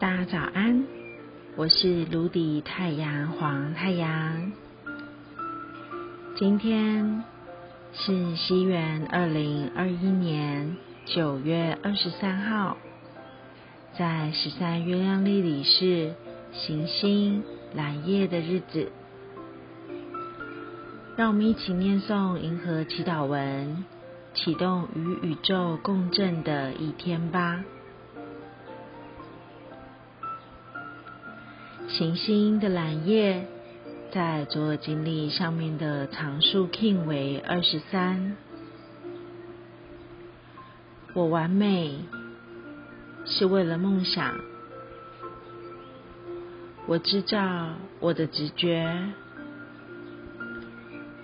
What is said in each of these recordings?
大家早安，我是卢迪太阳黄太阳。今天是西元二零二一年九月二十三号，在十三月亮历里是行星蓝夜的日子。让我们一起念诵银河祈祷文，启动与宇宙共振的一天吧。行星的蓝夜在左耳经历上面的常数 king 为二十三。我完美是为了梦想。我知道我的直觉。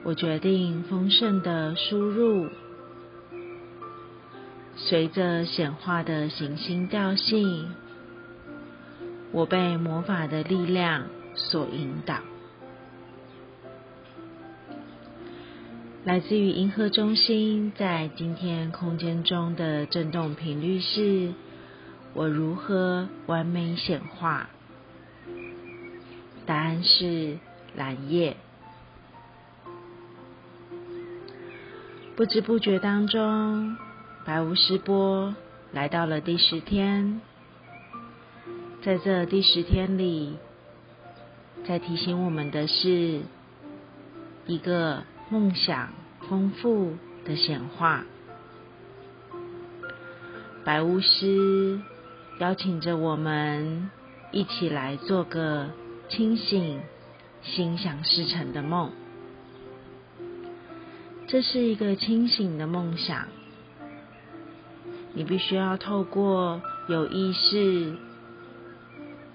我决定丰盛的输入，随着显化的行星调性，我被魔法的力量所引导。来自于银河中心在今天空间中的振动频率是：我如何完美显化？答案是蓝夜。不知不觉当中，白无师波来到了第十天。在这第十天里，在提醒我们的是一个梦想丰富的显化。白巫师邀请着我们一起来做个清醒、心想事成的梦。这是一个清醒的梦想，你必须要透过有意识、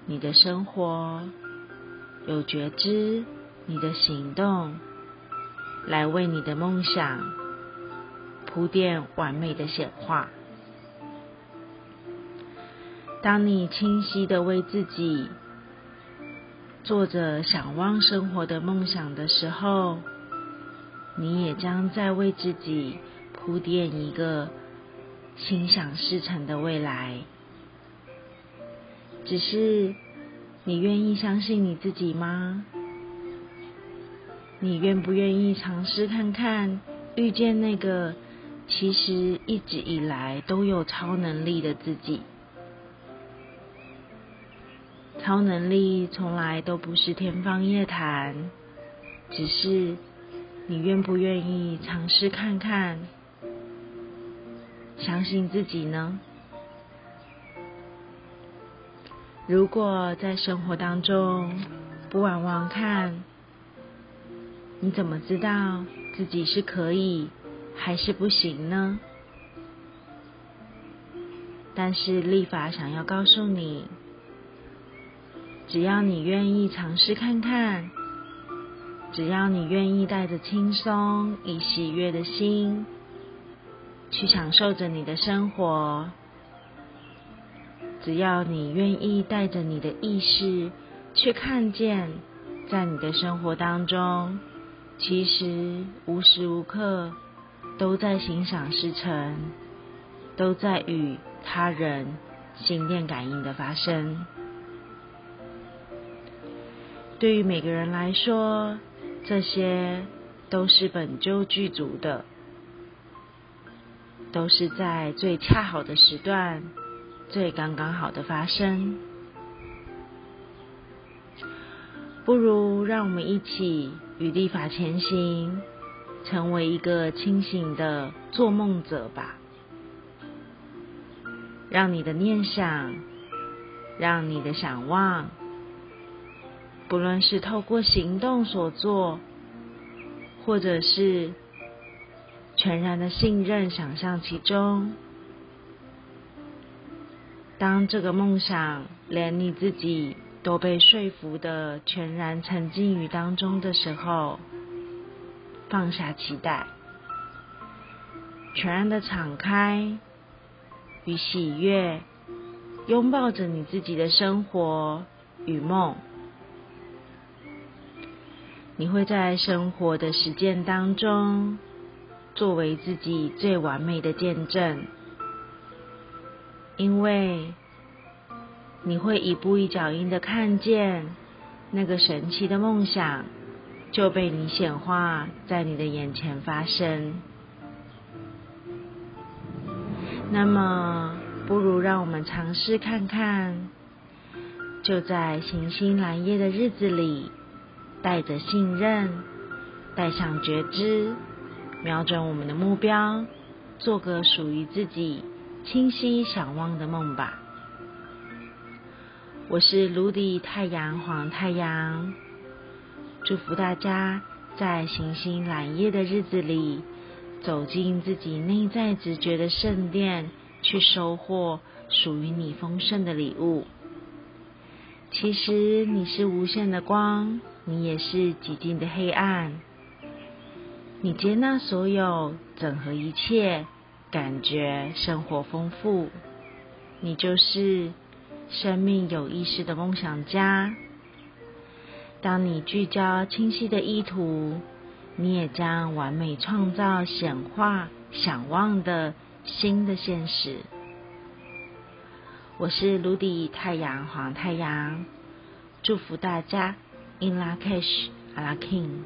你的生活、有觉知、你的行动，来为你的梦想铺垫完美的显化。当你清晰的为自己做着想望生活的梦想的时候，你也将在为自己铺垫一个心想事成的未来。只是你愿意相信你自己吗？你愿不愿意尝试看看，遇见那个其实一直以来都有超能力的自己？超能力从来都不是天方夜谭，只是。你愿不愿意尝试看看？相信自己呢？如果在生活当中不往往看，你怎么知道自己是可以还是不行呢？但是立法想要告诉你，只要你愿意尝试看看。只要你愿意带着轻松、以喜悦的心去享受着你的生活，只要你愿意带着你的意识去看见，在你的生活当中，其实无时无刻都在心想事成，都在与他人心电感应的发生。对于每个人来说，这些都是本就具足的，都是在最恰好的时段、最刚刚好的发生。不如让我们一起与立法前行，成为一个清醒的做梦者吧。让你的念想，让你的想望。不论是透过行动所做，或者是全然的信任、想象其中，当这个梦想连你自己都被说服的全然沉浸于当中的时候，放下期待，全然的敞开与喜悦，拥抱着你自己的生活与梦。你会在生活的实践当中，作为自己最完美的见证，因为你会一步一脚印的看见那个神奇的梦想就被你显化在你的眼前发生。那么，不如让我们尝试看看，就在行星蓝夜的日子里，带着信任，带上觉知，瞄准我们的目标，做个属于自己清晰想望的梦吧。我是卢迪太阳黄太阳，祝福大家在行星揽夜的日子里，走进自己内在直觉的圣殿，去收获属于你丰盛的礼物。其实你是无限的光，你也是极尽的黑暗。你接纳所有，整合一切，感觉生活丰富。你就是。生命有意识的梦想家，当你聚焦清晰的意图，你也将完美创造显化想望的新的现实。我是卢迪太阳黄太阳，祝福大家 In La Cash A La King。